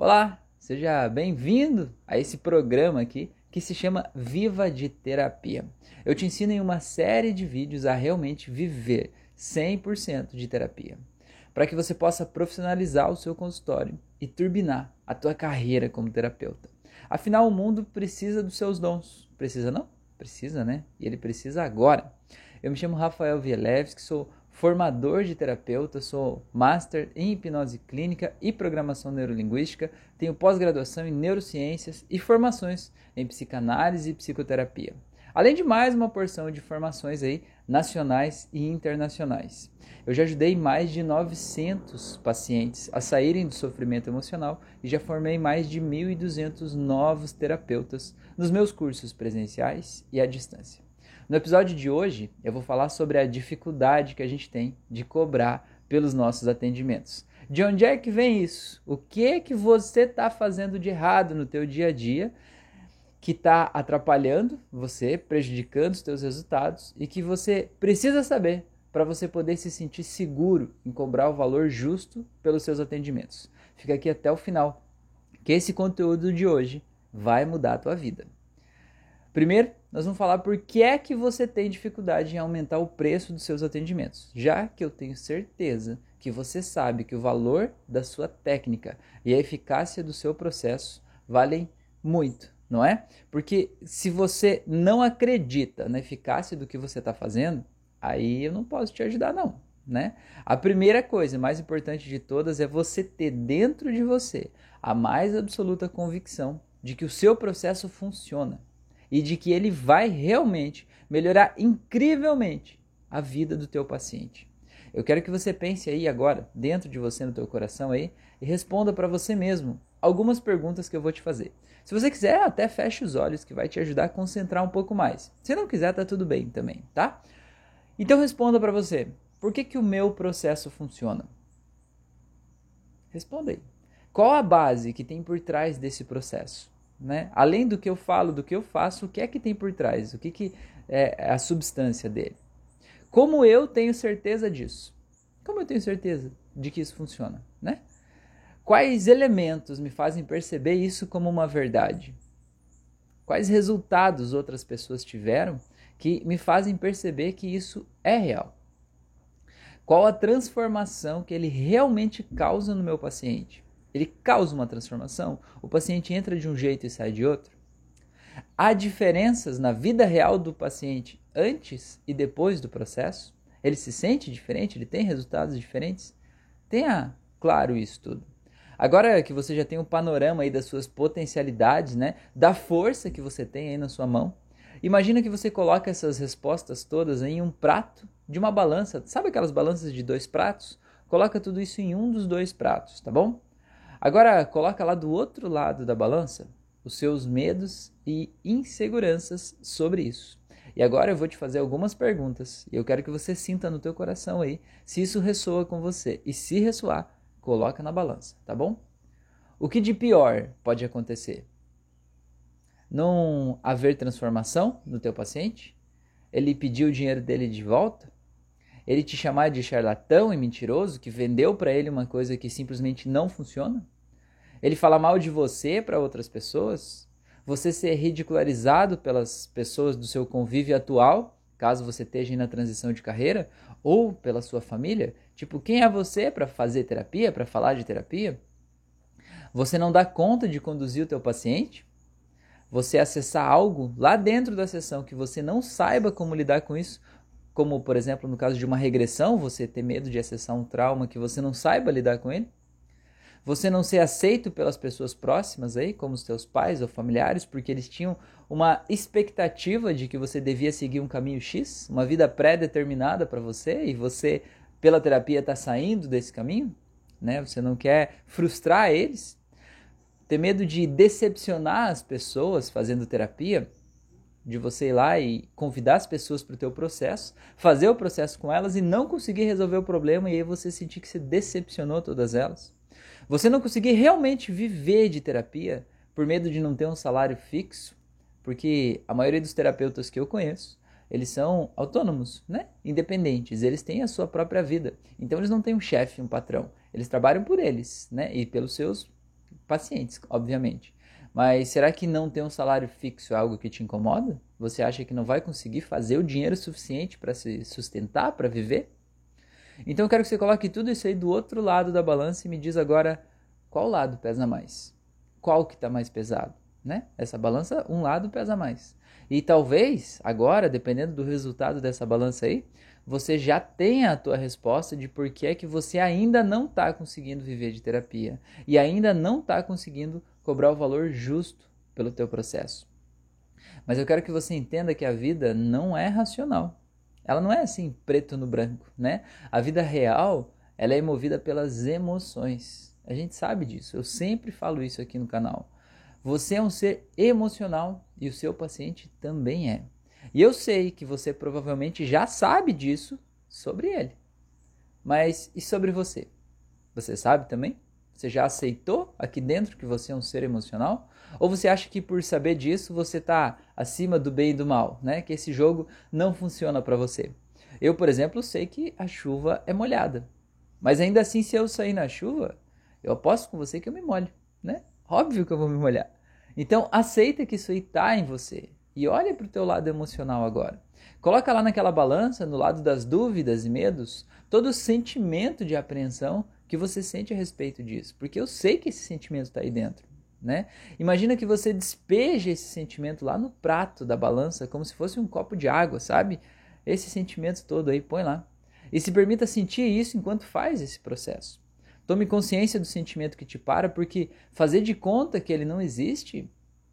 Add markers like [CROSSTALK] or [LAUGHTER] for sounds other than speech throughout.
Olá, seja bem-vindo a esse programa aqui que se chama Viva de Terapia. Eu te ensino em uma série de vídeos a realmente viver 100% de terapia, para que você possa profissionalizar o seu consultório e turbinar a tua carreira como terapeuta. Afinal, o mundo precisa dos seus dons. Precisa não? Precisa, né? E ele precisa agora. Eu me chamo Rafael Vielewski, sou formador de terapeuta, sou master em hipnose clínica e programação neurolinguística, tenho pós-graduação em neurociências e formações em psicanálise e psicoterapia. Além de mais uma porção de formações aí nacionais e internacionais. Eu já ajudei mais de 900 pacientes a saírem do sofrimento emocional e já formei mais de 1.200 novos terapeutas nos meus cursos presenciais e à distância. No episódio de hoje, eu vou falar sobre a dificuldade que a gente tem de cobrar pelos nossos atendimentos. De onde é que vem isso? O que é que você está fazendo de errado no teu dia a dia que está atrapalhando você, prejudicando os teus resultados e que você precisa saber para você poder se sentir seguro em cobrar o valor justo pelos seus atendimentos. Fica aqui até o final, que esse conteúdo de hoje vai mudar a tua vida. Primeiro, nós vamos falar por que é que você tem dificuldade em aumentar o preço dos seus atendimentos, já que eu tenho certeza que você sabe que o valor da sua técnica e a eficácia do seu processo valem muito, não é? Porque se você não acredita na eficácia do que você está fazendo, aí eu não posso te ajudar não, né? A primeira coisa, mais importante de todas, é você ter dentro de você a mais absoluta convicção de que o seu processo funciona e de que ele vai realmente melhorar incrivelmente a vida do teu paciente. Eu quero que você pense aí agora, dentro de você, no teu coração aí, e responda para você mesmo algumas perguntas que eu vou te fazer. Se você quiser, até feche os olhos, que vai te ajudar a concentrar um pouco mais. Se não quiser, tá tudo bem também, tá? Então responda para você, por que, que o meu processo funciona? Responda aí. Qual a base que tem por trás desse processo? Né? Além do que eu falo, do que eu faço, o que é que tem por trás? O que, que é a substância dele? Como eu tenho certeza disso? Como eu tenho certeza de que isso funciona? Né? Quais elementos me fazem perceber isso como uma verdade? Quais resultados outras pessoas tiveram que me fazem perceber que isso é real? Qual a transformação que ele realmente causa no meu paciente? Ele causa uma transformação, o paciente entra de um jeito e sai de outro. Há diferenças na vida real do paciente antes e depois do processo? Ele se sente diferente? Ele tem resultados diferentes? Tenha claro isso tudo. Agora que você já tem um panorama aí das suas potencialidades, né, da força que você tem aí na sua mão, imagina que você coloca essas respostas todas em um prato de uma balança. Sabe aquelas balanças de dois pratos? Coloca tudo isso em um dos dois pratos, tá bom? Agora coloca lá do outro lado da balança os seus medos e inseguranças sobre isso. E agora eu vou te fazer algumas perguntas e eu quero que você sinta no teu coração aí se isso ressoa com você. E se ressoar, coloca na balança, tá bom? O que de pior pode acontecer? Não haver transformação no teu paciente? Ele pediu o dinheiro dele de volta? Ele te chamar de charlatão e mentiroso que vendeu para ele uma coisa que simplesmente não funciona? Ele falar mal de você para outras pessoas? Você ser ridicularizado pelas pessoas do seu convívio atual, caso você esteja na transição de carreira, ou pela sua família? Tipo, quem é você para fazer terapia, para falar de terapia? Você não dá conta de conduzir o teu paciente? Você acessar algo lá dentro da sessão que você não saiba como lidar com isso, como por exemplo no caso de uma regressão, você ter medo de acessar um trauma que você não saiba lidar com ele, você não ser aceito pelas pessoas próximas aí, como os teus pais ou familiares, porque eles tinham uma expectativa de que você devia seguir um caminho X, uma vida pré-determinada para você e você pela terapia está saindo desse caminho, né? Você não quer frustrar eles, ter medo de decepcionar as pessoas fazendo terapia, de você ir lá e convidar as pessoas para o teu processo, fazer o processo com elas e não conseguir resolver o problema e aí você sentir que você decepcionou todas elas. Você não conseguir realmente viver de terapia por medo de não ter um salário fixo, porque a maioria dos terapeutas que eu conheço, eles são autônomos, né? Independentes, eles têm a sua própria vida. Então eles não têm um chefe, um patrão. Eles trabalham por eles, né? E pelos seus pacientes, obviamente. Mas será que não ter um salário fixo é algo que te incomoda? Você acha que não vai conseguir fazer o dinheiro suficiente para se sustentar, para viver? Então eu quero que você coloque tudo isso aí do outro lado da balança e me diz agora qual lado pesa mais? Qual que está mais pesado? Né? Essa balança, um lado pesa mais. E talvez agora, dependendo do resultado dessa balança aí, você já tenha a tua resposta de por que é que você ainda não está conseguindo viver de terapia e ainda não está conseguindo cobrar o valor justo pelo teu processo. Mas eu quero que você entenda que a vida não é racional. Ela não é assim preto no branco, né? A vida real, ela é movida pelas emoções. A gente sabe disso. Eu sempre falo isso aqui no canal. Você é um ser emocional e o seu paciente também é. E eu sei que você provavelmente já sabe disso sobre ele. Mas e sobre você? Você sabe também? Você já aceitou aqui dentro que você é um ser emocional? Ou você acha que por saber disso você está acima do bem e do mal, né? Que esse jogo não funciona para você. Eu, por exemplo, sei que a chuva é molhada. Mas ainda assim, se eu sair na chuva, eu aposto com você que eu me molho, né? Óbvio que eu vou me molhar. Então, aceita que isso aí está em você. E olha para o teu lado emocional agora. Coloca lá naquela balança, no lado das dúvidas e medos, todo o sentimento de apreensão que você sente a respeito disso. Porque eu sei que esse sentimento está aí dentro. Né? Imagina que você despeja esse sentimento lá no prato da balança, como se fosse um copo de água, sabe? Esse sentimento todo aí, põe lá. E se permita sentir isso enquanto faz esse processo. Tome consciência do sentimento que te para, porque fazer de conta que ele não existe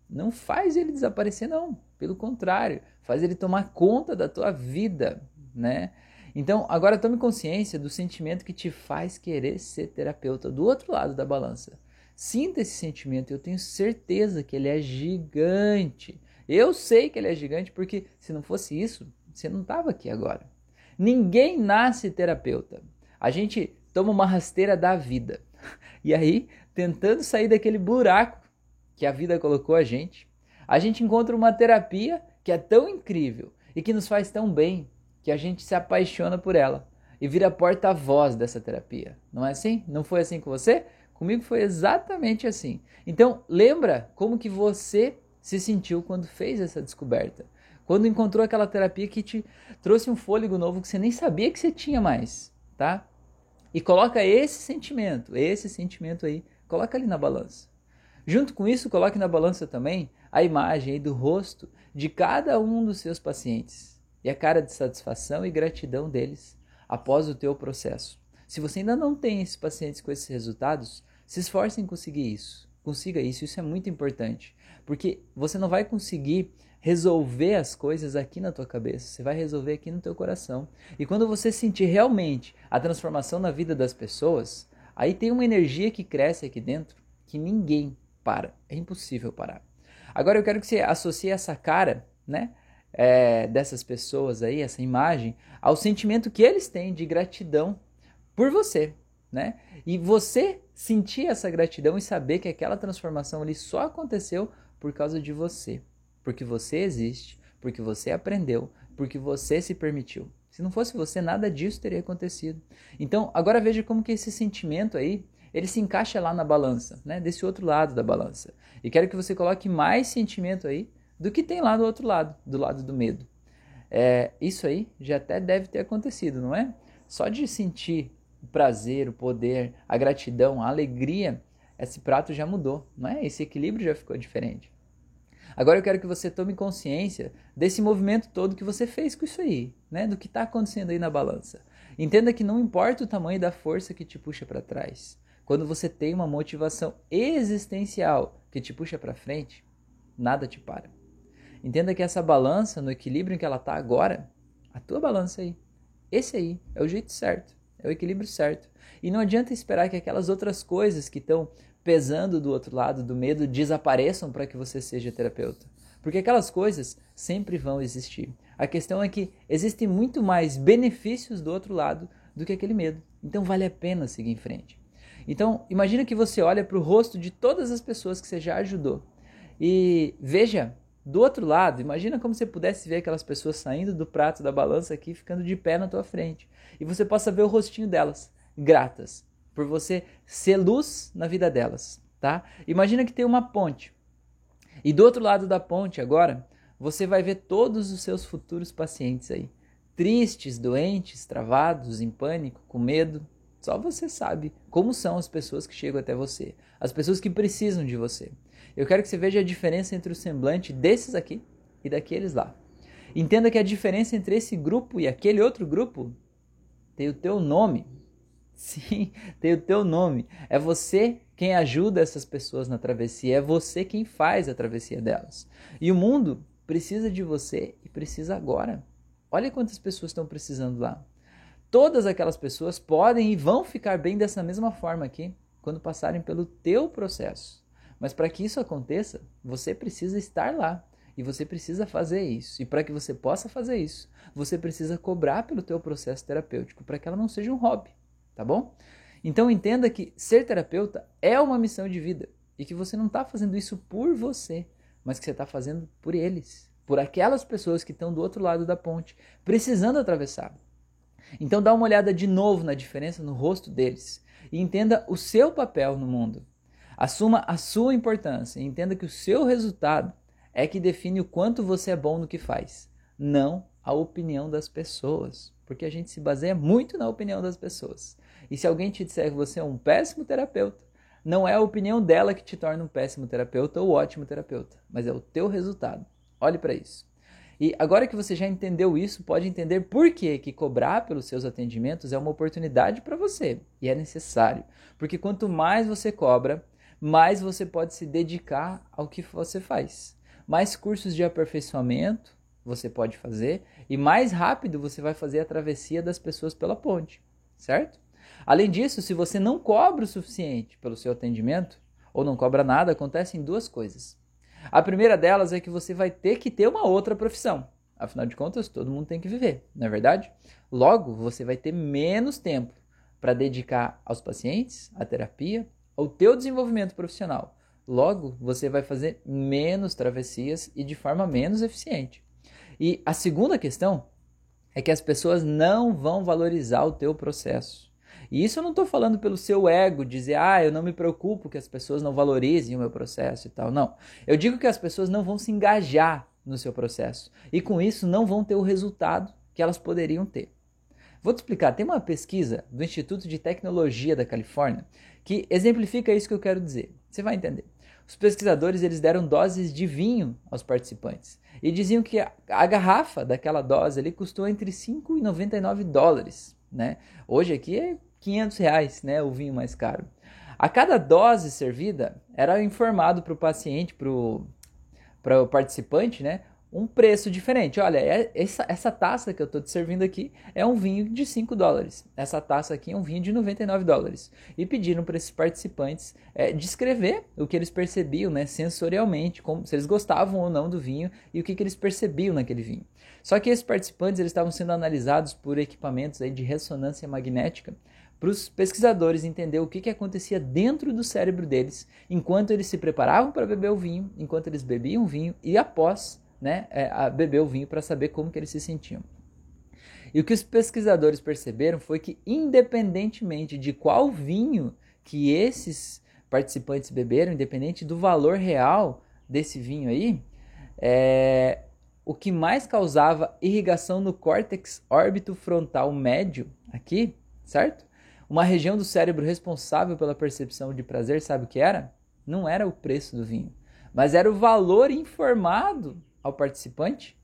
não faz ele desaparecer, não. Pelo contrário, faz ele tomar conta da tua vida, né? Então, agora tome consciência do sentimento que te faz querer ser terapeuta do outro lado da balança. Sinta esse sentimento, eu tenho certeza que ele é gigante. Eu sei que ele é gigante porque se não fosse isso, você não estava aqui agora. Ninguém nasce terapeuta. A gente toma uma rasteira da vida. E aí, tentando sair daquele buraco que a vida colocou a gente, a gente encontra uma terapia que é tão incrível e que nos faz tão bem que a gente se apaixona por ela e vira porta-voz dessa terapia. Não é assim? Não foi assim com você? Comigo foi exatamente assim. Então, lembra como que você se sentiu quando fez essa descoberta? Quando encontrou aquela terapia que te trouxe um fôlego novo que você nem sabia que você tinha mais, tá? E coloca esse sentimento, esse sentimento aí, coloca ali na balança. Junto com isso, coloque na balança também a imagem do rosto de cada um dos seus pacientes e a cara de satisfação e gratidão deles após o teu processo. Se você ainda não tem esses pacientes com esses resultados, se esforce em conseguir isso. Consiga isso, isso é muito importante, porque você não vai conseguir resolver as coisas aqui na tua cabeça, você vai resolver aqui no teu coração. E quando você sentir realmente a transformação na vida das pessoas, aí tem uma energia que cresce aqui dentro que ninguém para. É impossível parar. Agora eu quero que você associe essa cara, né? É, dessas pessoas aí, essa imagem, ao sentimento que eles têm de gratidão por você, né? E você sentir essa gratidão e saber que aquela transformação ali só aconteceu por causa de você, porque você existe, porque você aprendeu, porque você se permitiu. Se não fosse você, nada disso teria acontecido. Então, agora veja como que esse sentimento aí ele se encaixa lá na balança, né? Desse outro lado da balança. E quero que você coloque mais sentimento aí do que tem lá do outro lado, do lado do medo. É, isso aí já até deve ter acontecido, não é? Só de sentir o prazer, o poder, a gratidão, a alegria, esse prato já mudou, não é? Esse equilíbrio já ficou diferente. Agora eu quero que você tome consciência desse movimento todo que você fez com isso aí, né? Do que está acontecendo aí na balança. Entenda que não importa o tamanho da força que te puxa para trás. Quando você tem uma motivação existencial que te puxa para frente, nada te para. Entenda que essa balança, no equilíbrio em que ela está agora, a tua balança aí, esse aí é o jeito certo, é o equilíbrio certo. E não adianta esperar que aquelas outras coisas que estão pesando do outro lado do medo desapareçam para que você seja terapeuta. Porque aquelas coisas sempre vão existir. A questão é que existem muito mais benefícios do outro lado do que aquele medo. Então vale a pena seguir em frente. Então, imagina que você olha para o rosto de todas as pessoas que você já ajudou e veja do outro lado, imagina como você pudesse ver aquelas pessoas saindo do prato da balança aqui, ficando de pé na tua frente, e você possa ver o rostinho delas, gratas por você ser luz na vida delas, tá? Imagina que tem uma ponte. E do outro lado da ponte agora, você vai ver todos os seus futuros pacientes aí. Tristes, doentes, travados, em pânico, com medo. Só você sabe como são as pessoas que chegam até você, as pessoas que precisam de você. Eu quero que você veja a diferença entre o semblante desses aqui e daqueles lá. Entenda que a diferença entre esse grupo e aquele outro grupo tem o teu nome. [LAUGHS] Sim, tem o teu nome. É você quem ajuda essas pessoas na travessia, é você quem faz a travessia delas. E o mundo precisa de você e precisa agora. Olha quantas pessoas estão precisando lá. Todas aquelas pessoas podem e vão ficar bem dessa mesma forma aqui quando passarem pelo teu processo. Mas para que isso aconteça, você precisa estar lá. E você precisa fazer isso. E para que você possa fazer isso, você precisa cobrar pelo teu processo terapêutico, para que ela não seja um hobby, tá bom? Então entenda que ser terapeuta é uma missão de vida e que você não está fazendo isso por você, mas que você está fazendo por eles, por aquelas pessoas que estão do outro lado da ponte, precisando atravessar. Então dá uma olhada de novo na diferença no rosto deles e entenda o seu papel no mundo. Assuma a sua importância e entenda que o seu resultado é que define o quanto você é bom no que faz, não a opinião das pessoas, porque a gente se baseia muito na opinião das pessoas. E se alguém te disser que você é um péssimo terapeuta, não é a opinião dela que te torna um péssimo terapeuta ou ótimo terapeuta, mas é o teu resultado. Olhe para isso. E agora que você já entendeu isso, pode entender por que, que cobrar pelos seus atendimentos é uma oportunidade para você e é necessário. Porque quanto mais você cobra, mais você pode se dedicar ao que você faz. Mais cursos de aperfeiçoamento você pode fazer e mais rápido você vai fazer a travessia das pessoas pela ponte, certo? Além disso, se você não cobra o suficiente pelo seu atendimento ou não cobra nada, acontecem duas coisas. A primeira delas é que você vai ter que ter uma outra profissão. Afinal de contas, todo mundo tem que viver, não é verdade? Logo, você vai ter menos tempo para dedicar aos pacientes, à terapia, ao teu desenvolvimento profissional. Logo, você vai fazer menos travessias e de forma menos eficiente. E a segunda questão é que as pessoas não vão valorizar o teu processo. E isso eu não estou falando pelo seu ego, dizer, ah, eu não me preocupo que as pessoas não valorizem o meu processo e tal. Não. Eu digo que as pessoas não vão se engajar no seu processo. E com isso não vão ter o resultado que elas poderiam ter. Vou te explicar. Tem uma pesquisa do Instituto de Tecnologia da Califórnia que exemplifica isso que eu quero dizer. Você vai entender. Os pesquisadores eles deram doses de vinho aos participantes e diziam que a, a garrafa daquela dose ali custou entre 5 e 99 dólares. Né? Hoje aqui é 500 reais, né, o vinho mais caro. A cada dose servida, era informado para o paciente, para o participante, né, um preço diferente. Olha, é, essa, essa taça que eu estou te servindo aqui é um vinho de 5 dólares. Essa taça aqui é um vinho de 99 dólares. E pediram para esses participantes é, descrever o que eles percebiam né, sensorialmente, como, se eles gostavam ou não do vinho e o que, que eles percebiam naquele vinho. Só que esses participantes eles estavam sendo analisados por equipamentos aí de ressonância magnética para os pesquisadores entender o que, que acontecia dentro do cérebro deles enquanto eles se preparavam para beber o vinho, enquanto eles bebiam o vinho e após né, é, beber o vinho para saber como que eles se sentiam. E o que os pesquisadores perceberam foi que, independentemente de qual vinho que esses participantes beberam, independente do valor real desse vinho aí, é, o que mais causava irrigação no córtex órbito frontal médio, aqui, certo? Uma região do cérebro responsável pela percepção de prazer, sabe o que era? Não era o preço do vinho, mas era o valor informado ao participante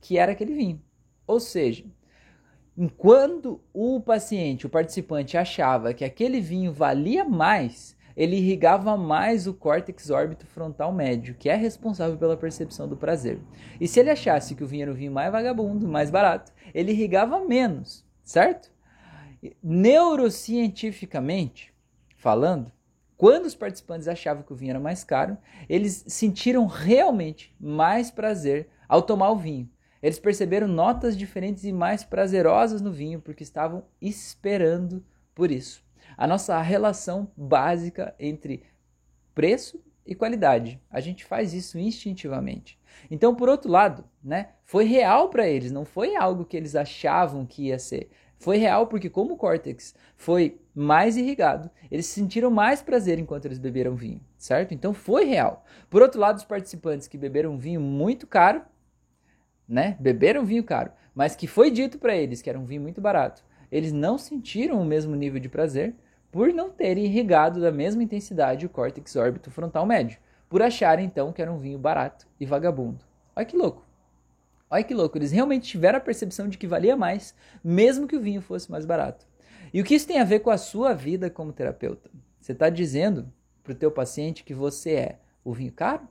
que era aquele vinho. Ou seja, enquanto o paciente, o participante, achava que aquele vinho valia mais, ele irrigava mais o córtex órbito frontal médio, que é responsável pela percepção do prazer. E se ele achasse que o vinho era o vinho mais vagabundo, mais barato, ele irrigava menos, certo? Neurocientificamente falando, quando os participantes achavam que o vinho era mais caro, eles sentiram realmente mais prazer ao tomar o vinho. Eles perceberam notas diferentes e mais prazerosas no vinho porque estavam esperando por isso. A nossa relação básica entre preço e qualidade. A gente faz isso instintivamente. Então, por outro lado, né, foi real para eles, não foi algo que eles achavam que ia ser. Foi real porque como o córtex foi mais irrigado, eles sentiram mais prazer enquanto eles beberam vinho, certo? Então foi real. Por outro lado, os participantes que beberam vinho muito caro, né? Beberam vinho caro, mas que foi dito para eles que era um vinho muito barato, eles não sentiram o mesmo nível de prazer por não terem irrigado da mesma intensidade o córtex órbito frontal médio, por acharem então que era um vinho barato e vagabundo. Olha que louco. Olha que louco, eles realmente tiveram a percepção de que valia mais, mesmo que o vinho fosse mais barato. E o que isso tem a ver com a sua vida como terapeuta? Você está dizendo para o teu paciente que você é o vinho caro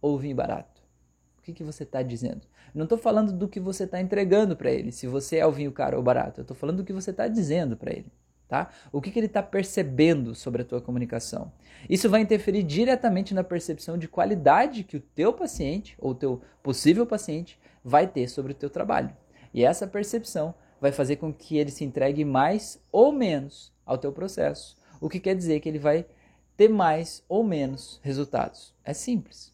ou o vinho barato? O que, que você está dizendo? Não estou falando do que você está entregando para ele, se você é o vinho caro ou barato. Eu estou falando do que você está dizendo para ele. Tá? O que, que ele está percebendo sobre a tua comunicação? Isso vai interferir diretamente na percepção de qualidade que o teu paciente ou o teu possível paciente vai ter sobre o teu trabalho. E essa percepção vai fazer com que ele se entregue mais ou menos ao teu processo, o que quer dizer que ele vai ter mais ou menos resultados. É simples.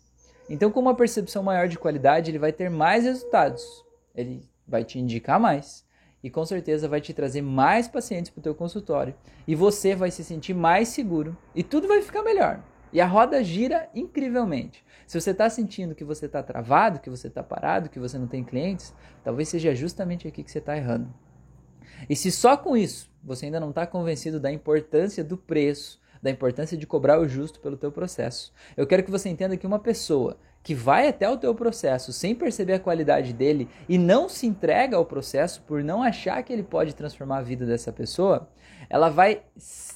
Então, com uma percepção maior de qualidade, ele vai ter mais resultados. Ele vai te indicar mais e com certeza vai te trazer mais pacientes para o teu consultório e você vai se sentir mais seguro e tudo vai ficar melhor. E a roda gira incrivelmente. Se você está sentindo que você está travado, que você está parado, que você não tem clientes, talvez seja justamente aqui que você está errando. E se só com isso você ainda não está convencido da importância do preço, da importância de cobrar o justo pelo teu processo, eu quero que você entenda que uma pessoa que vai até o teu processo sem perceber a qualidade dele e não se entrega ao processo por não achar que ele pode transformar a vida dessa pessoa, ela vai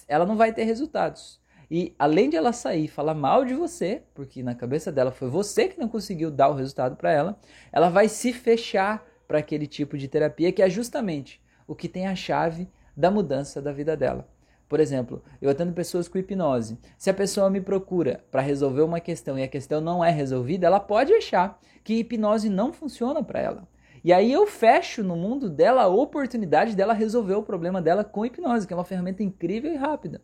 ela não vai ter resultados. E além de ela sair e falar mal de você, porque na cabeça dela foi você que não conseguiu dar o resultado para ela, ela vai se fechar para aquele tipo de terapia que é justamente o que tem a chave da mudança da vida dela. Por exemplo, eu atendo pessoas com hipnose. Se a pessoa me procura para resolver uma questão e a questão não é resolvida, ela pode achar que hipnose não funciona para ela. E aí eu fecho no mundo dela a oportunidade dela resolver o problema dela com hipnose, que é uma ferramenta incrível e rápida.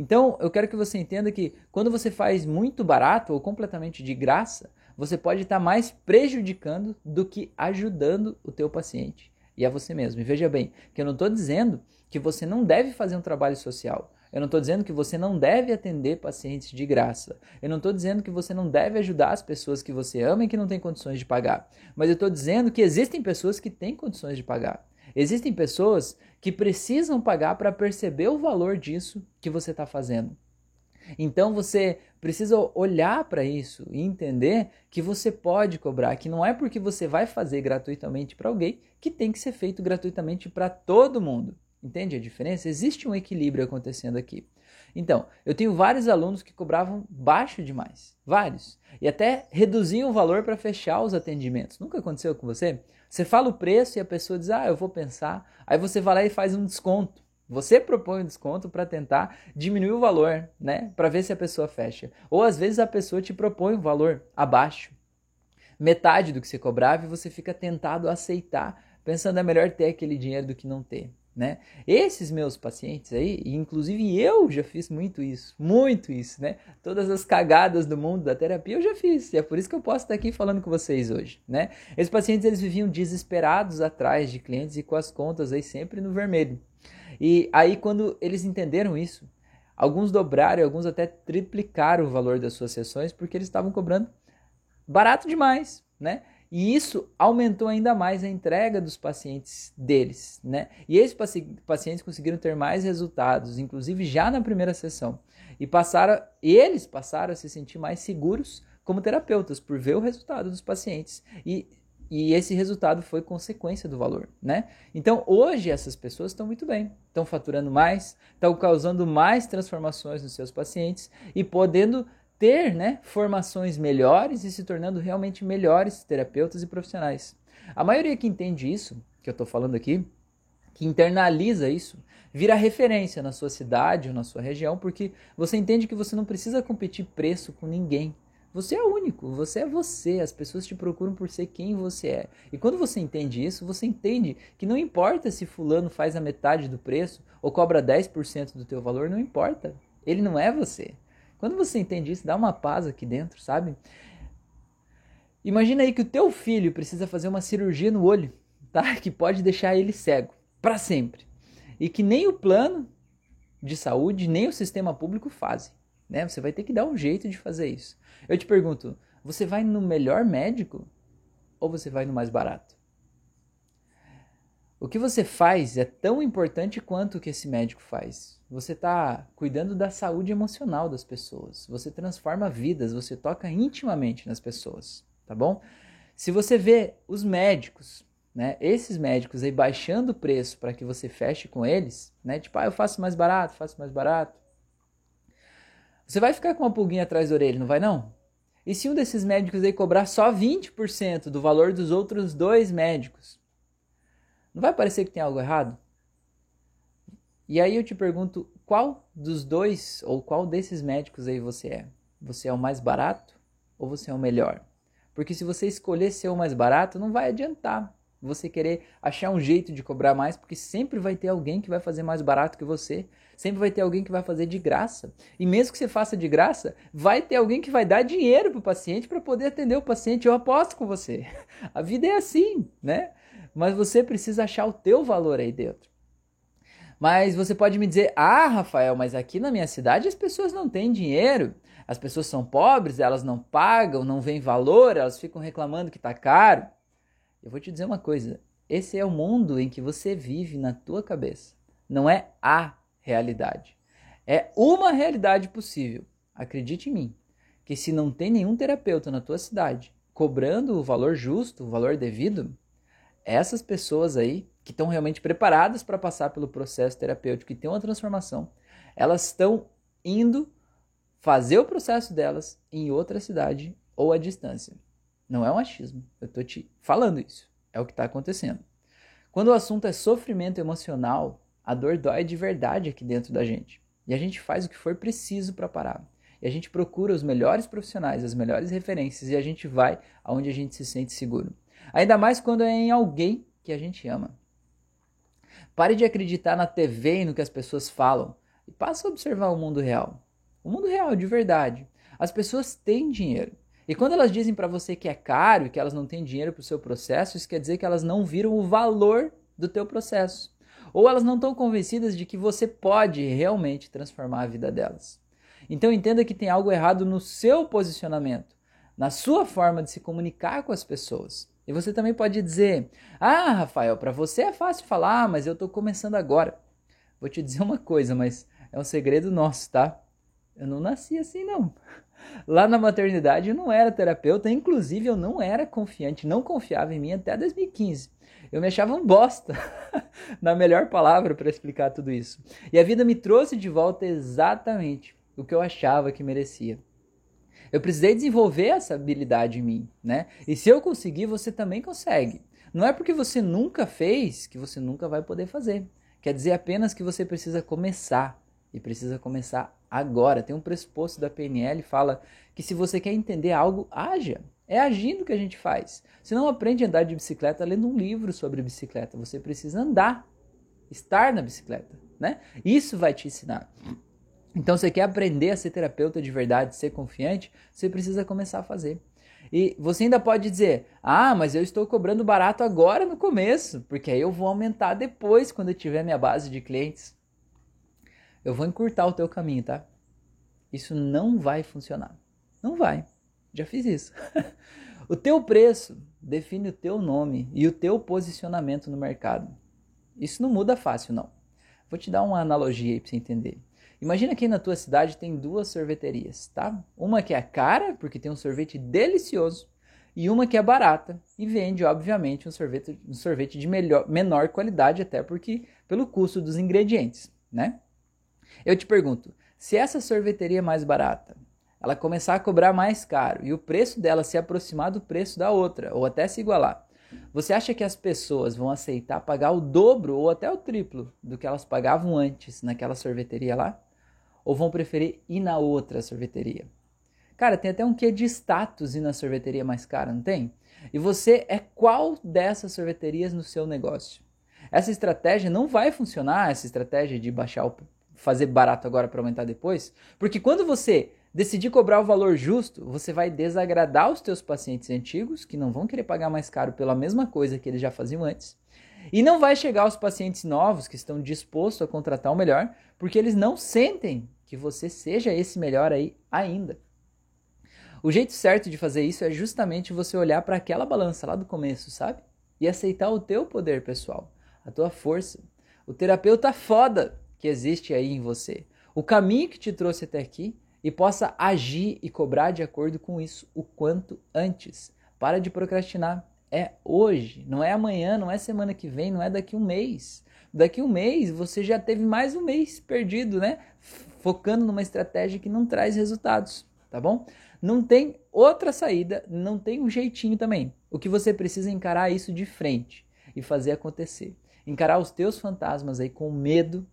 Então, eu quero que você entenda que quando você faz muito barato ou completamente de graça, você pode estar mais prejudicando do que ajudando o teu paciente e a você mesmo. E veja bem, que eu não estou dizendo que você não deve fazer um trabalho social. Eu não estou dizendo que você não deve atender pacientes de graça. Eu não estou dizendo que você não deve ajudar as pessoas que você ama e que não têm condições de pagar. Mas eu estou dizendo que existem pessoas que têm condições de pagar. Existem pessoas que precisam pagar para perceber o valor disso que você está fazendo. Então você precisa olhar para isso e entender que você pode cobrar, que não é porque você vai fazer gratuitamente para alguém que tem que ser feito gratuitamente para todo mundo. Entende a diferença? Existe um equilíbrio acontecendo aqui. Então, eu tenho vários alunos que cobravam baixo demais, vários, e até reduziam o valor para fechar os atendimentos. Nunca aconteceu com você? Você fala o preço e a pessoa diz: "Ah, eu vou pensar". Aí você vai lá e faz um desconto. Você propõe um desconto para tentar diminuir o valor, né? Para ver se a pessoa fecha. Ou às vezes a pessoa te propõe um valor abaixo, metade do que você cobrava, e você fica tentado a aceitar, pensando é melhor ter aquele dinheiro do que não ter. Né? Esses meus pacientes aí, inclusive eu já fiz muito isso, muito isso, né? Todas as cagadas do mundo da terapia eu já fiz, e é por isso que eu posso estar aqui falando com vocês hoje, né? Esses pacientes eles viviam desesperados atrás de clientes e com as contas aí sempre no vermelho. E aí quando eles entenderam isso, alguns dobraram, alguns até triplicaram o valor das suas sessões porque eles estavam cobrando barato demais, né? E isso aumentou ainda mais a entrega dos pacientes deles, né? E esses pacientes conseguiram ter mais resultados, inclusive já na primeira sessão. E passaram, eles passaram a se sentir mais seguros como terapeutas por ver o resultado dos pacientes. E, e esse resultado foi consequência do valor, né? Então, hoje essas pessoas estão muito bem, estão faturando mais, estão causando mais transformações nos seus pacientes e podendo ter né, formações melhores e se tornando realmente melhores terapeutas e profissionais. A maioria que entende isso, que eu estou falando aqui, que internaliza isso, vira referência na sua cidade ou na sua região, porque você entende que você não precisa competir preço com ninguém. Você é único, você é você, as pessoas te procuram por ser quem você é. E quando você entende isso, você entende que não importa se fulano faz a metade do preço ou cobra 10% do teu valor, não importa. Ele não é você. Quando você entende isso, dá uma paz aqui dentro, sabe? Imagina aí que o teu filho precisa fazer uma cirurgia no olho, tá? [LAUGHS] Que pode deixar ele cego para sempre. E que nem o plano de saúde nem o sistema público fazem. Né? Você vai ter que dar um jeito de fazer isso. Eu te pergunto, você vai no melhor médico ou você vai no mais barato? O que você faz é tão importante quanto o que esse médico faz. Você está cuidando da saúde emocional das pessoas. Você transforma vidas, você toca intimamente nas pessoas, tá bom? Se você vê os médicos, né, esses médicos aí baixando o preço para que você feche com eles, né, tipo, ah, eu faço mais barato, faço mais barato. Você vai ficar com uma pulguinha atrás da orelha, não vai não? E se um desses médicos aí cobrar só 20% do valor dos outros dois médicos? Não vai parecer que tem algo errado? E aí eu te pergunto, qual dos dois ou qual desses médicos aí você é? Você é o mais barato ou você é o melhor? Porque se você escolher ser o mais barato, não vai adiantar você querer achar um jeito de cobrar mais, porque sempre vai ter alguém que vai fazer mais barato que você. Sempre vai ter alguém que vai fazer de graça. E mesmo que você faça de graça, vai ter alguém que vai dar dinheiro para o paciente para poder atender o paciente. Eu aposto com você. [LAUGHS] A vida é assim, né? Mas você precisa achar o teu valor aí dentro. Mas você pode me dizer: "Ah, Rafael, mas aqui na minha cidade as pessoas não têm dinheiro. As pessoas são pobres, elas não pagam, não vêm valor, elas ficam reclamando que está caro". Eu vou te dizer uma coisa: esse é o mundo em que você vive na tua cabeça. Não é a realidade. É uma realidade possível. Acredite em mim, que se não tem nenhum terapeuta na tua cidade cobrando o valor justo, o valor devido, essas pessoas aí que estão realmente preparadas para passar pelo processo terapêutico e ter uma transformação, elas estão indo fazer o processo delas em outra cidade ou à distância. Não é um achismo, eu estou te falando isso. É o que está acontecendo. Quando o assunto é sofrimento emocional, a dor dói de verdade aqui dentro da gente. E a gente faz o que for preciso para parar. E a gente procura os melhores profissionais, as melhores referências e a gente vai aonde a gente se sente seguro. Ainda mais quando é em alguém que a gente ama. Pare de acreditar na TV e no que as pessoas falam e passe a observar o mundo real. O mundo real de verdade. As pessoas têm dinheiro. E quando elas dizem para você que é caro e que elas não têm dinheiro para o seu processo, isso quer dizer que elas não viram o valor do teu processo ou elas não estão convencidas de que você pode realmente transformar a vida delas. Então entenda que tem algo errado no seu posicionamento, na sua forma de se comunicar com as pessoas. E você também pode dizer: Ah, Rafael, para você é fácil falar, mas eu estou começando agora. Vou te dizer uma coisa, mas é um segredo nosso, tá? Eu não nasci assim, não. [LAUGHS] Lá na maternidade eu não era terapeuta, inclusive eu não era confiante, não confiava em mim até 2015. Eu me achava um bosta, [LAUGHS] na melhor palavra para explicar tudo isso. E a vida me trouxe de volta exatamente o que eu achava que merecia. Eu precisei desenvolver essa habilidade em mim, né? E se eu conseguir, você também consegue. Não é porque você nunca fez que você nunca vai poder fazer. Quer dizer apenas que você precisa começar e precisa começar agora. Tem um pressuposto da PNL fala que se você quer entender algo, haja. É agindo que a gente faz. Você não aprende a andar de bicicleta lendo um livro sobre bicicleta. Você precisa andar, estar na bicicleta, né? Isso vai te ensinar. Então, você quer aprender a ser terapeuta de verdade, ser confiante, você precisa começar a fazer. E você ainda pode dizer: "Ah, mas eu estou cobrando barato agora no começo, porque aí eu vou aumentar depois quando eu tiver minha base de clientes". Eu vou encurtar o teu caminho, tá? Isso não vai funcionar. Não vai. Já fiz isso. [LAUGHS] o teu preço define o teu nome e o teu posicionamento no mercado. Isso não muda fácil, não. Vou te dar uma analogia aí para você entender. Imagina que na tua cidade tem duas sorveterias, tá? Uma que é cara, porque tem um sorvete delicioso, e uma que é barata e vende, obviamente, um sorvete, um sorvete de melhor, menor qualidade, até porque pelo custo dos ingredientes, né? Eu te pergunto, se essa sorveteria é mais barata ela começar a cobrar mais caro e o preço dela se aproximar do preço da outra, ou até se igualar, você acha que as pessoas vão aceitar pagar o dobro ou até o triplo do que elas pagavam antes naquela sorveteria lá? Ou vão preferir ir na outra sorveteria? Cara, tem até um quê de status ir na sorveteria mais cara, não tem? E você é qual dessas sorveterias no seu negócio? Essa estratégia não vai funcionar, essa estratégia de baixar o fazer barato agora para aumentar depois, porque quando você decidir cobrar o valor justo, você vai desagradar os teus pacientes antigos, que não vão querer pagar mais caro pela mesma coisa que eles já faziam antes. E não vai chegar aos pacientes novos que estão dispostos a contratar o melhor, porque eles não sentem que você seja esse melhor aí ainda. O jeito certo de fazer isso é justamente você olhar para aquela balança lá do começo, sabe? E aceitar o teu poder pessoal, a tua força, o terapeuta foda que existe aí em você, o caminho que te trouxe até aqui e possa agir e cobrar de acordo com isso o quanto antes. Para de procrastinar. É hoje, não é amanhã, não é semana que vem, não é daqui um mês. Daqui um mês você já teve mais um mês perdido, né? Focando numa estratégia que não traz resultados, tá bom? Não tem outra saída, não tem um jeitinho também. O que você precisa é encarar isso de frente e fazer acontecer. Encarar os teus fantasmas aí com medo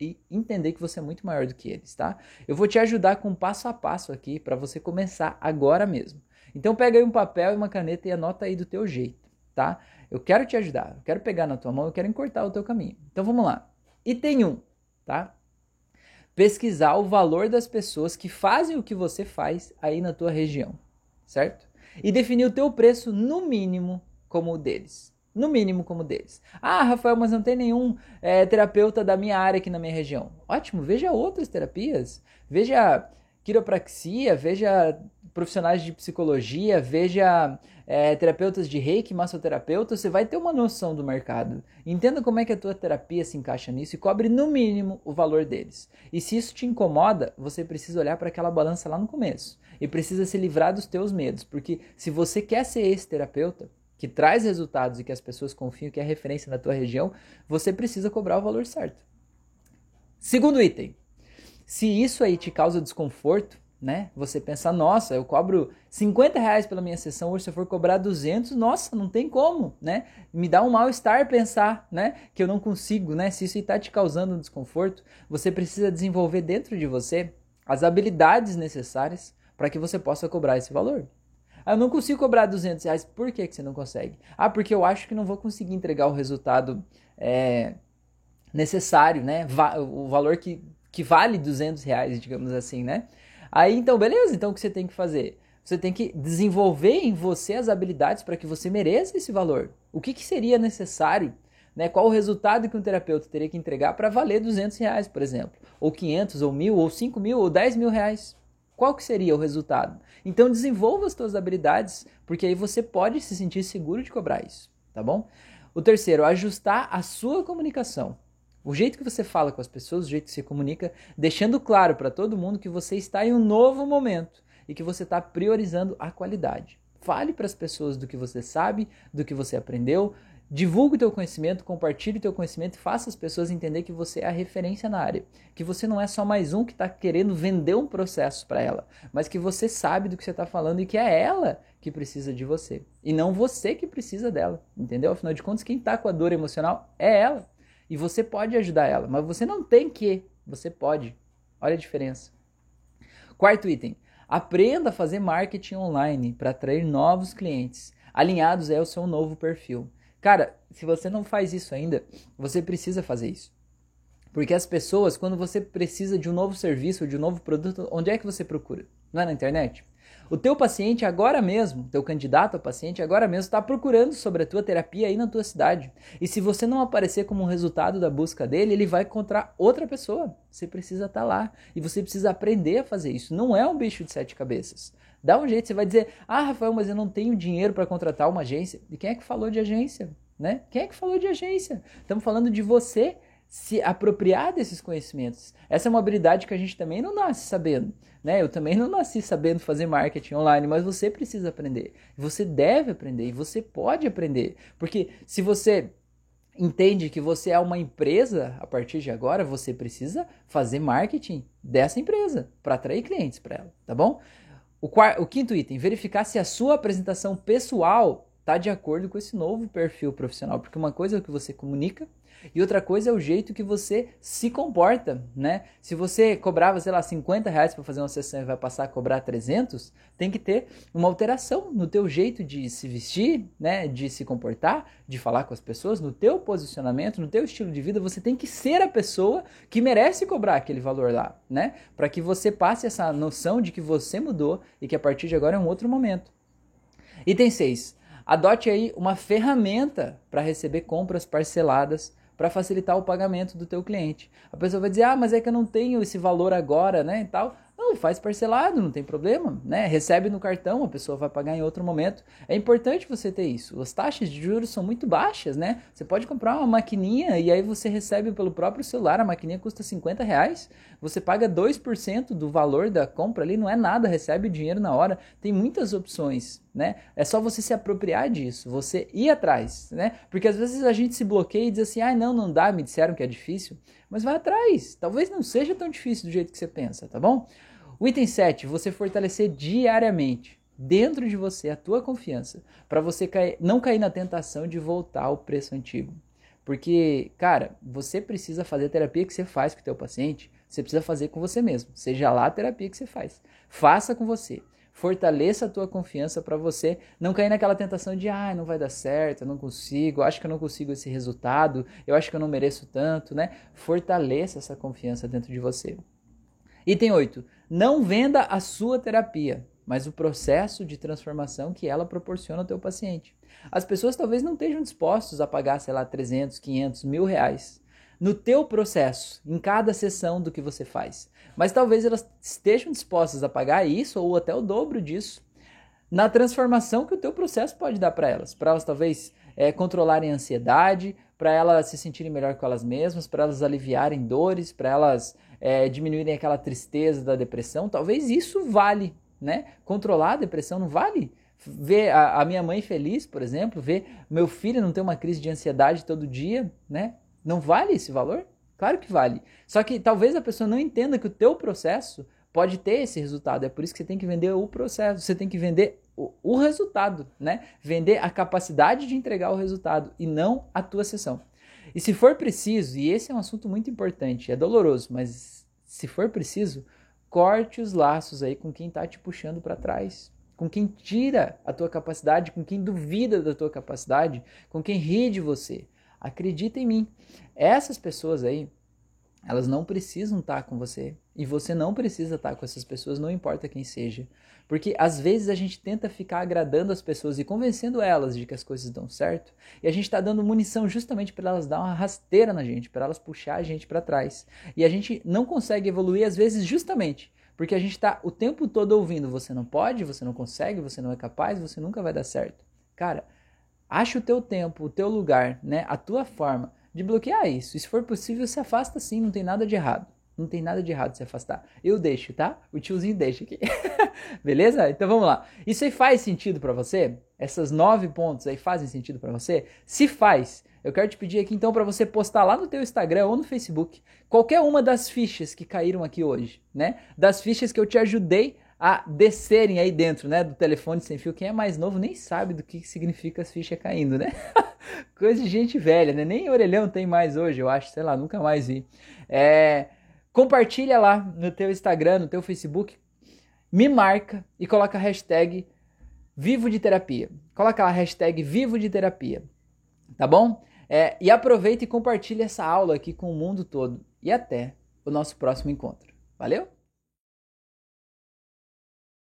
e entender que você é muito maior do que eles, tá? Eu vou te ajudar com passo a passo aqui para você começar agora mesmo. Então pega aí um papel e uma caneta e anota aí do teu jeito, tá? Eu quero te ajudar, eu quero pegar na tua mão, eu quero encurtar o teu caminho. Então vamos lá. Item 1, tá? Pesquisar o valor das pessoas que fazem o que você faz aí na tua região, certo? E definir o teu preço no mínimo como o deles. No mínimo como o deles. Ah, Rafael, mas não tem nenhum é, terapeuta da minha área aqui na minha região. Ótimo, veja outras terapias. Veja quiropraxia, veja profissionais de psicologia, veja é, terapeutas de reiki, massoterapeuta, você vai ter uma noção do mercado. Entenda como é que a tua terapia se encaixa nisso e cobre no mínimo o valor deles. E se isso te incomoda, você precisa olhar para aquela balança lá no começo e precisa se livrar dos teus medos, porque se você quer ser esse terapeuta que traz resultados e que as pessoas confiam que é referência na tua região, você precisa cobrar o valor certo. Segundo item, se isso aí te causa desconforto, né? Você pensa, nossa, eu cobro 50 reais pela minha sessão, hoje se eu for cobrar 200, nossa, não tem como, né? Me dá um mal-estar pensar, né? Que eu não consigo, né? Se isso está te causando um desconforto, você precisa desenvolver dentro de você as habilidades necessárias para que você possa cobrar esse valor. Ah, eu não consigo cobrar 200 reais, por que, que você não consegue? Ah, porque eu acho que não vou conseguir entregar o resultado é, necessário, né? Va o valor que que vale 200 reais, digamos assim, né? Aí então, beleza, então o que você tem que fazer? Você tem que desenvolver em você as habilidades para que você mereça esse valor. O que, que seria necessário? Né? Qual o resultado que um terapeuta teria que entregar para valer 200 reais, por exemplo? Ou 500, ou mil, ou 5 mil, ou 10 mil reais? Qual que seria o resultado? Então desenvolva as suas habilidades, porque aí você pode se sentir seguro de cobrar isso, tá bom? O terceiro, ajustar a sua comunicação. O jeito que você fala com as pessoas, o jeito que você comunica, deixando claro para todo mundo que você está em um novo momento e que você está priorizando a qualidade. Fale para as pessoas do que você sabe, do que você aprendeu, divulgue o teu conhecimento, compartilhe o teu conhecimento e faça as pessoas entender que você é a referência na área, que você não é só mais um que está querendo vender um processo para ela, mas que você sabe do que você está falando e que é ela que precisa de você e não você que precisa dela, entendeu? Afinal de contas, quem está com a dor emocional é ela. E você pode ajudar ela, mas você não tem que, você pode. Olha a diferença. Quarto item: aprenda a fazer marketing online para atrair novos clientes, alinhados ao seu novo perfil. Cara, se você não faz isso ainda, você precisa fazer isso. Porque as pessoas, quando você precisa de um novo serviço, de um novo produto, onde é que você procura? Não é na internet? O teu paciente agora mesmo, teu candidato a paciente agora mesmo está procurando sobre a tua terapia aí na tua cidade. E se você não aparecer como resultado da busca dele, ele vai encontrar outra pessoa. Você precisa estar tá lá e você precisa aprender a fazer isso. Não é um bicho de sete cabeças. Dá um jeito, você vai dizer: "Ah, Rafael, mas eu não tenho dinheiro para contratar uma agência". E quem é que falou de agência, né? Quem é que falou de agência? Estamos falando de você se apropriar desses conhecimentos. Essa é uma habilidade que a gente também não nasce sabendo. Né? Eu também não nasci sabendo fazer marketing online, mas você precisa aprender. Você deve aprender e você pode aprender. Porque se você entende que você é uma empresa a partir de agora, você precisa fazer marketing dessa empresa para atrair clientes para ela, tá bom? O, quarto, o quinto item, verificar se a sua apresentação pessoal está de acordo com esse novo perfil profissional, porque uma coisa é o que você comunica e outra coisa é o jeito que você se comporta, né? Se você cobrava, sei lá, 50 reais para fazer uma sessão e vai passar a cobrar 300, tem que ter uma alteração no teu jeito de se vestir, né? De se comportar, de falar com as pessoas, no teu posicionamento, no teu estilo de vida, você tem que ser a pessoa que merece cobrar aquele valor lá, né? Para que você passe essa noção de que você mudou e que a partir de agora é um outro momento. Item 6 Adote aí uma ferramenta para receber compras parceladas para facilitar o pagamento do teu cliente. A pessoa vai dizer: "Ah, mas é que eu não tenho esse valor agora, né?" e tal. Não, faz parcelado, não tem problema, né? Recebe no cartão, a pessoa vai pagar em outro momento. É importante você ter isso. As taxas de juros são muito baixas, né? Você pode comprar uma maquininha e aí você recebe pelo próprio celular, a maquininha custa 50 reais, você paga 2% do valor da compra ali, não é nada, recebe o dinheiro na hora. Tem muitas opções, né? É só você se apropriar disso, você ir atrás, né? Porque às vezes a gente se bloqueia e diz assim, ah, não, não dá, me disseram que é difícil. Mas vai atrás. Talvez não seja tão difícil do jeito que você pensa, tá bom? O item 7, você fortalecer diariamente dentro de você a tua confiança, para você cair, não cair na tentação de voltar ao preço antigo. Porque, cara, você precisa fazer a terapia que você faz com o teu paciente, você precisa fazer com você mesmo. Seja lá a terapia que você faz. Faça com você. Fortaleça a tua confiança para você não cair naquela tentação de, ah, não vai dar certo, eu não consigo, acho que eu não consigo esse resultado, eu acho que eu não mereço tanto, né? Fortaleça essa confiança dentro de você. Item 8. Não venda a sua terapia, mas o processo de transformação que ela proporciona ao teu paciente. As pessoas talvez não estejam dispostos a pagar, sei lá, 300, 500, mil reais no teu processo, em cada sessão do que você faz. Mas talvez elas estejam dispostas a pagar isso ou até o dobro disso na transformação que o teu processo pode dar para elas. Para elas talvez é, controlarem a ansiedade, para elas se sentirem melhor com elas mesmas, para elas aliviarem dores, para elas é, diminuírem aquela tristeza da depressão. Talvez isso vale, né? Controlar a depressão não vale? Ver a, a minha mãe feliz, por exemplo, ver meu filho não ter uma crise de ansiedade todo dia, né? Não vale esse valor? Claro que vale. Só que talvez a pessoa não entenda que o teu processo pode ter esse resultado. É por isso que você tem que vender o processo, você tem que vender o, o resultado, né? Vender a capacidade de entregar o resultado e não a tua sessão. E se for preciso, e esse é um assunto muito importante, é doloroso, mas se for preciso, corte os laços aí com quem está te puxando para trás, com quem tira a tua capacidade, com quem duvida da tua capacidade, com quem ri de você. Acredita em mim. Essas pessoas aí, elas não precisam estar com você. E você não precisa estar com essas pessoas, não importa quem seja. Porque às vezes a gente tenta ficar agradando as pessoas e convencendo elas de que as coisas dão certo, e a gente está dando munição justamente para elas dar uma rasteira na gente, para elas puxar a gente para trás. E a gente não consegue evoluir às vezes justamente porque a gente está o tempo todo ouvindo: você não pode, você não consegue, você não é capaz, você nunca vai dar certo. Cara, Acha o teu tempo, o teu lugar, né, a tua forma de bloquear isso. E se for possível, se afasta sim, não tem nada de errado. Não tem nada de errado se afastar. Eu deixo, tá? O tiozinho deixa aqui. [LAUGHS] Beleza? Então vamos lá. Isso aí faz sentido para você? Essas nove pontos aí fazem sentido para você? Se faz, eu quero te pedir aqui então para você postar lá no teu Instagram ou no Facebook qualquer uma das fichas que caíram aqui hoje, né? Das fichas que eu te ajudei a descerem aí dentro, né, do telefone sem fio. Quem é mais novo nem sabe do que significa as fichas caindo, né? [LAUGHS] Coisa de gente velha, né? Nem orelhão tem mais hoje, eu acho, sei lá, nunca mais vi. É, compartilha lá no teu Instagram, no teu Facebook, me marca e coloca a hashtag Vivo de Terapia. Coloca lá a hashtag Vivo de Terapia, tá bom? É, e aproveita e compartilha essa aula aqui com o mundo todo. E até o nosso próximo encontro. Valeu?